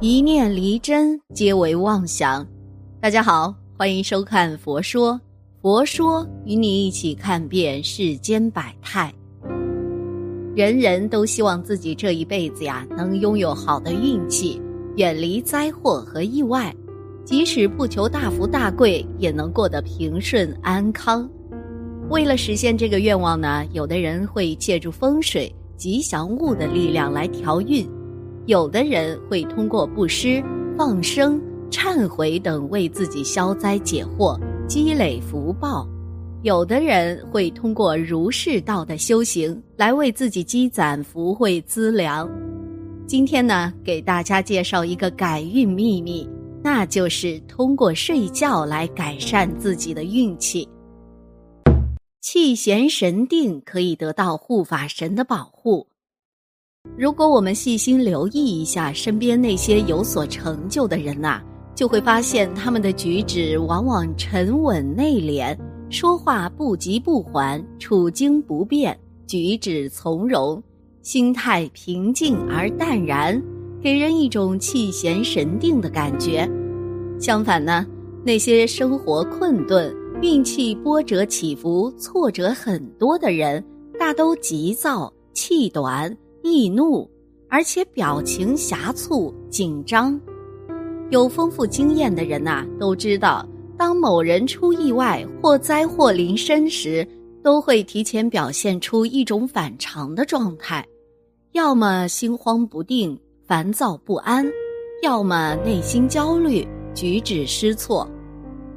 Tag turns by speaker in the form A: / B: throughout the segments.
A: 一念离真，皆为妄想。大家好，欢迎收看《佛说》，佛说与你一起看遍世间百态。人人都希望自己这一辈子呀，能拥有好的运气，远离灾祸和意外，即使不求大富大贵，也能过得平顺安康。为了实现这个愿望呢，有的人会借助风水、吉祥物的力量来调运。有的人会通过布施、放生、忏悔等为自己消灾解惑、积累福报；有的人会通过儒释道的修行来为自己积攒福慧资粮。今天呢，给大家介绍一个改运秘密，那就是通过睡觉来改善自己的运气。气闲神定可以得到护法神的保护。如果我们细心留意一下身边那些有所成就的人呐，就会发现他们的举止往往沉稳内敛，说话不急不缓，处境不变，举止从容，心态平静而淡然，给人一种气闲神定的感觉。相反呢，那些生活困顿、运气波折起伏、挫折很多的人，大都急躁、气短。易怒，而且表情狭促、紧张。有丰富经验的人呐，都知道，当某人出意外或灾祸临身时，都会提前表现出一种反常的状态，要么心慌不定、烦躁不安，要么内心焦虑、举止失措。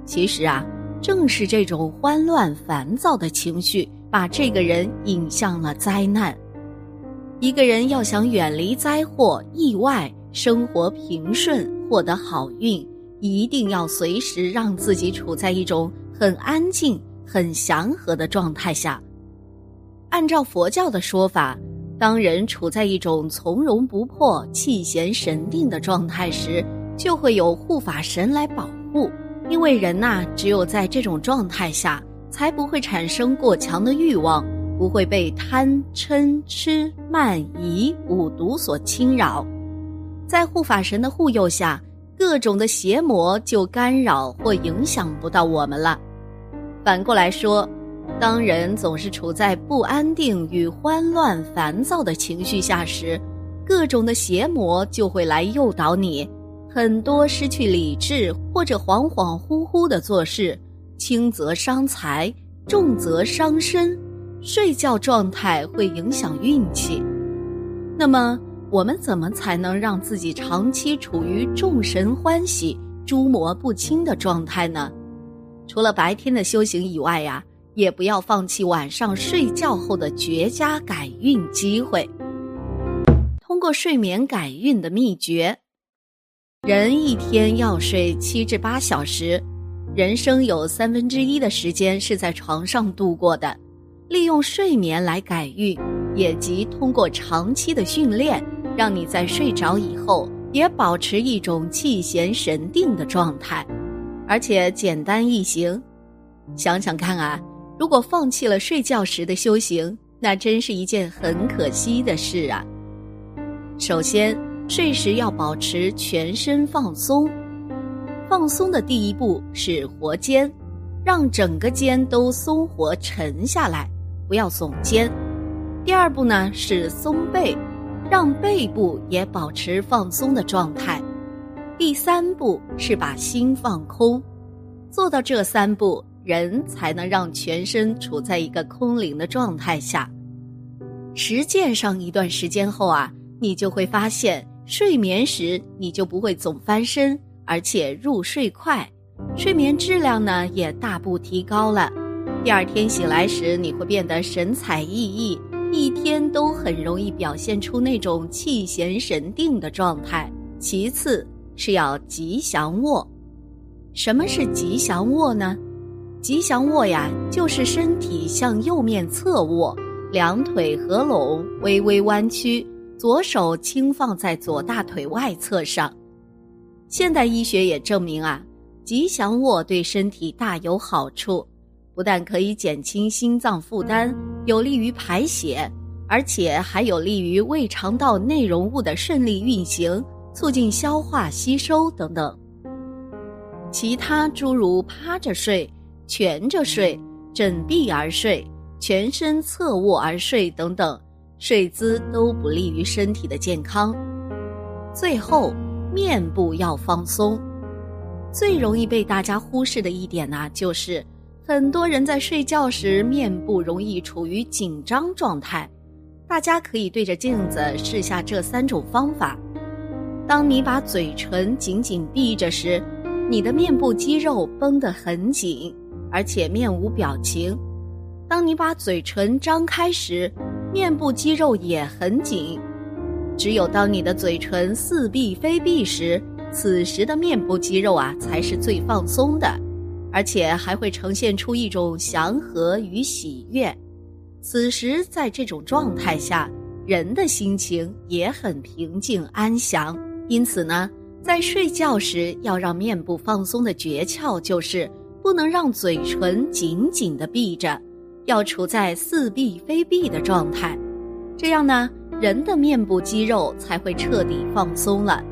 A: 其实啊，正是这种慌乱、烦躁的情绪，把这个人引向了灾难。一个人要想远离灾祸、意外，生活平顺，获得好运，一定要随时让自己处在一种很安静、很祥和的状态下。按照佛教的说法，当人处在一种从容不迫、气闲神定的状态时，就会有护法神来保护。因为人呐，只有在这种状态下，才不会产生过强的欲望。不会被贪嗔痴慢疑五毒所侵扰，在护法神的护佑下，各种的邪魔就干扰或影响不到我们了。反过来说，当人总是处在不安定与慌乱、烦躁的情绪下时，各种的邪魔就会来诱导你，很多失去理智或者恍恍惚惚的做事，轻则伤财，重则伤身。睡觉状态会影响运气，那么我们怎么才能让自己长期处于众神欢喜、诸魔不侵的状态呢？除了白天的修行以外呀，也不要放弃晚上睡觉后的绝佳改运机会。通过睡眠改运的秘诀，人一天要睡七至八小时，人生有三分之一的时间是在床上度过的。利用睡眠来改运，也即通过长期的训练，让你在睡着以后也保持一种气闲神定的状态，而且简单易行。想想看啊，如果放弃了睡觉时的修行，那真是一件很可惜的事啊。首先，睡时要保持全身放松，放松的第一步是活肩，让整个肩都松活沉下来。不要耸肩。第二步呢是松背，让背部也保持放松的状态。第三步是把心放空。做到这三步，人才能让全身处在一个空灵的状态下。实践上一段时间后啊，你就会发现，睡眠时你就不会总翻身，而且入睡快，睡眠质量呢也大步提高了。第二天醒来时，你会变得神采奕奕，一天都很容易表现出那种气闲神定的状态。其次是要吉祥卧。什么是吉祥卧呢？吉祥卧呀，就是身体向右面侧卧，两腿合拢，微微弯曲，左手轻放在左大腿外侧上。现代医学也证明啊，吉祥卧对身体大有好处。不但可以减轻心脏负担，有利于排血，而且还有利于胃肠道内容物的顺利运行，促进消化吸收等等。其他诸如趴着睡、蜷着睡、枕臂而睡、全身侧卧而睡等等，睡姿都不利于身体的健康。最后，面部要放松。最容易被大家忽视的一点呢，就是很多人在睡觉时面部容易处于紧张状态。大家可以对着镜子试下这三种方法。当你把嘴唇紧紧闭着时，你的面部肌肉绷得很紧，而且面无表情；当你把嘴唇张开时，面部肌肉也很紧。只有当你的嘴唇似闭非闭时，此时的面部肌肉啊才是最放松的，而且还会呈现出一种祥和与喜悦。此时，在这种状态下，人的心情也很平静安详。因此呢，在睡觉时要让面部放松的诀窍就是不能让嘴唇紧紧的闭着，要处在似闭非闭的状态。这样呢，人的面部肌肉才会彻底放松了。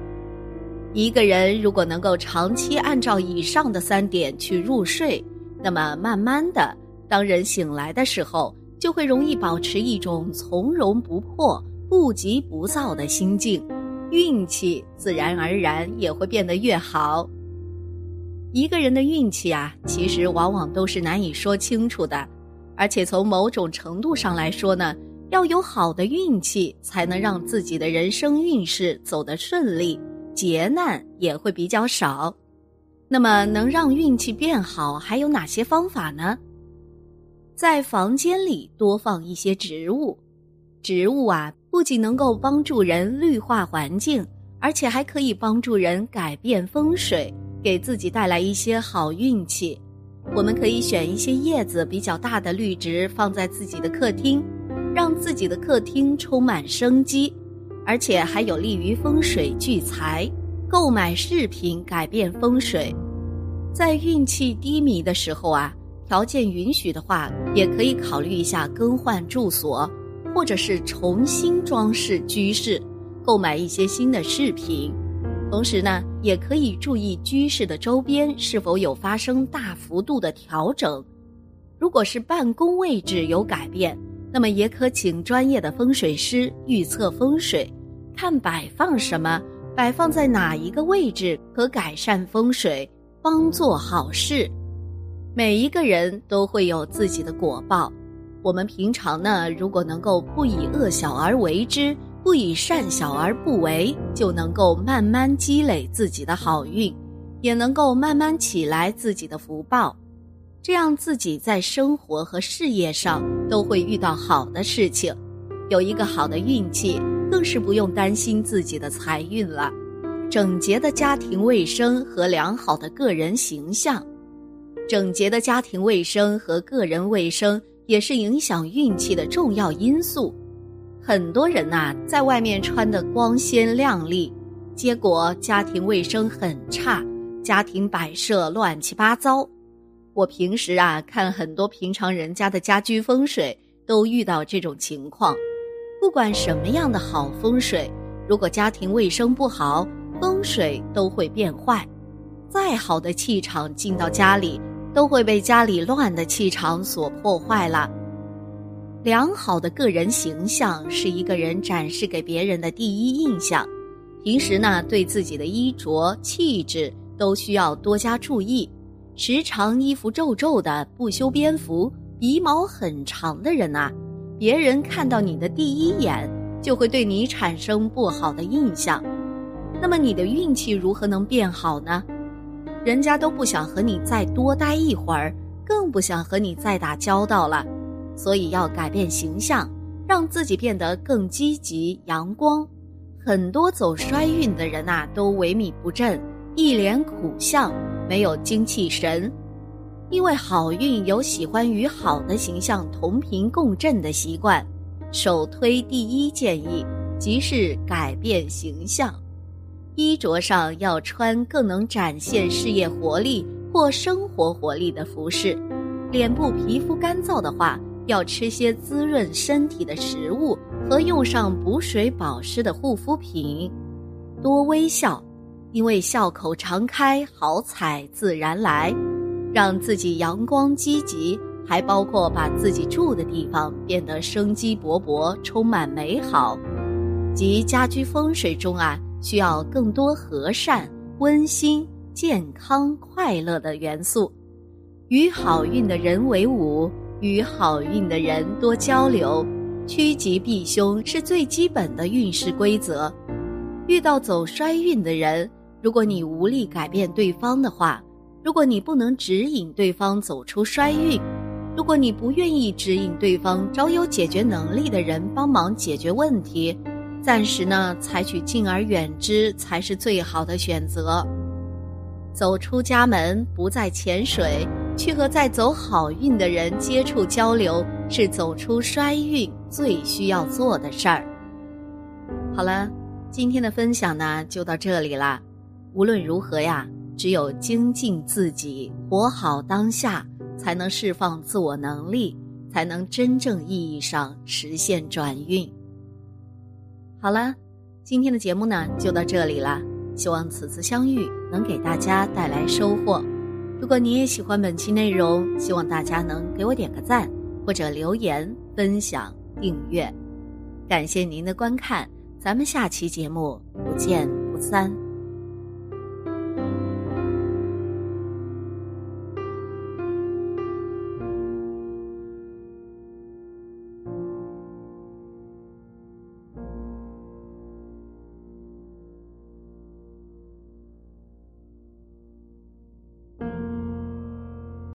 A: 一个人如果能够长期按照以上的三点去入睡，那么慢慢的，当人醒来的时候。就会容易保持一种从容不迫、不急不躁的心境，运气自然而然也会变得越好。一个人的运气啊，其实往往都是难以说清楚的，而且从某种程度上来说呢，要有好的运气，才能让自己的人生运势走得顺利，劫难也会比较少。那么，能让运气变好，还有哪些方法呢？在房间里多放一些植物，植物啊不仅能够帮助人绿化环境，而且还可以帮助人改变风水，给自己带来一些好运气。我们可以选一些叶子比较大的绿植放在自己的客厅，让自己的客厅充满生机，而且还有利于风水聚财。购买饰品改变风水，在运气低迷的时候啊。条件允许的话，也可以考虑一下更换住所，或者是重新装饰居室，购买一些新的饰品。同时呢，也可以注意居室的周边是否有发生大幅度的调整。如果是办公位置有改变，那么也可请专业的风水师预测风水，看摆放什么，摆放在哪一个位置可改善风水，帮做好事。每一个人都会有自己的果报，我们平常呢，如果能够不以恶小而为之，不以善小而不为，就能够慢慢积累自己的好运，也能够慢慢起来自己的福报，这样自己在生活和事业上都会遇到好的事情，有一个好的运气，更是不用担心自己的财运了。整洁的家庭卫生和良好的个人形象。整洁的家庭卫生和个人卫生也是影响运气的重要因素。很多人呐，在外面穿的光鲜亮丽，结果家庭卫生很差，家庭摆设乱七八糟。我平时啊，看很多平常人家的家居风水，都遇到这种情况。不管什么样的好风水，如果家庭卫生不好，风水都会变坏。再好的气场进到家里。都会被家里乱的气场所破坏了。良好的个人形象是一个人展示给别人的第一印象。平时呢，对自己的衣着气质都需要多加注意。时常衣服皱皱的、不修边幅、鼻毛很长的人呐，别人看到你的第一眼就会对你产生不好的印象。那么你的运气如何能变好呢？人家都不想和你再多待一会儿，更不想和你再打交道了，所以要改变形象，让自己变得更积极阳光。很多走衰运的人呐，都萎靡不振，一脸苦相，没有精气神。因为好运有喜欢与好的形象同频共振的习惯，首推第一建议即是改变形象。衣着上要穿更能展现事业活力或生活活力的服饰，脸部皮肤干燥的话，要吃些滋润身体的食物和用上补水保湿的护肤品。多微笑，因为笑口常开，好彩自然来。让自己阳光积极，还包括把自己住的地方变得生机勃勃、充满美好。即家居风水中啊，需要更多和善、温馨、健康、快乐的元素。与好运的人为伍，与好运的人多交流，趋吉避凶是最基本的运势规则。遇到走衰运的人，如果你无力改变对方的话，如果你不能指引对方走出衰运，如果你不愿意指引对方找有解决能力的人帮忙解决问题，暂时呢，采取敬而远之才是最好的选择。走出家门，不再潜水。去和在走好运的人接触交流，是走出衰运最需要做的事儿。好了，今天的分享呢就到这里啦。无论如何呀，只有精进自己，活好当下，才能释放自我能力，才能真正意义上实现转运。好了，今天的节目呢就到这里啦。希望此次相遇能给大家带来收获。如果你也喜欢本期内容，希望大家能给我点个赞，或者留言、分享、订阅。感谢您的观看，咱们下期节目不见不散。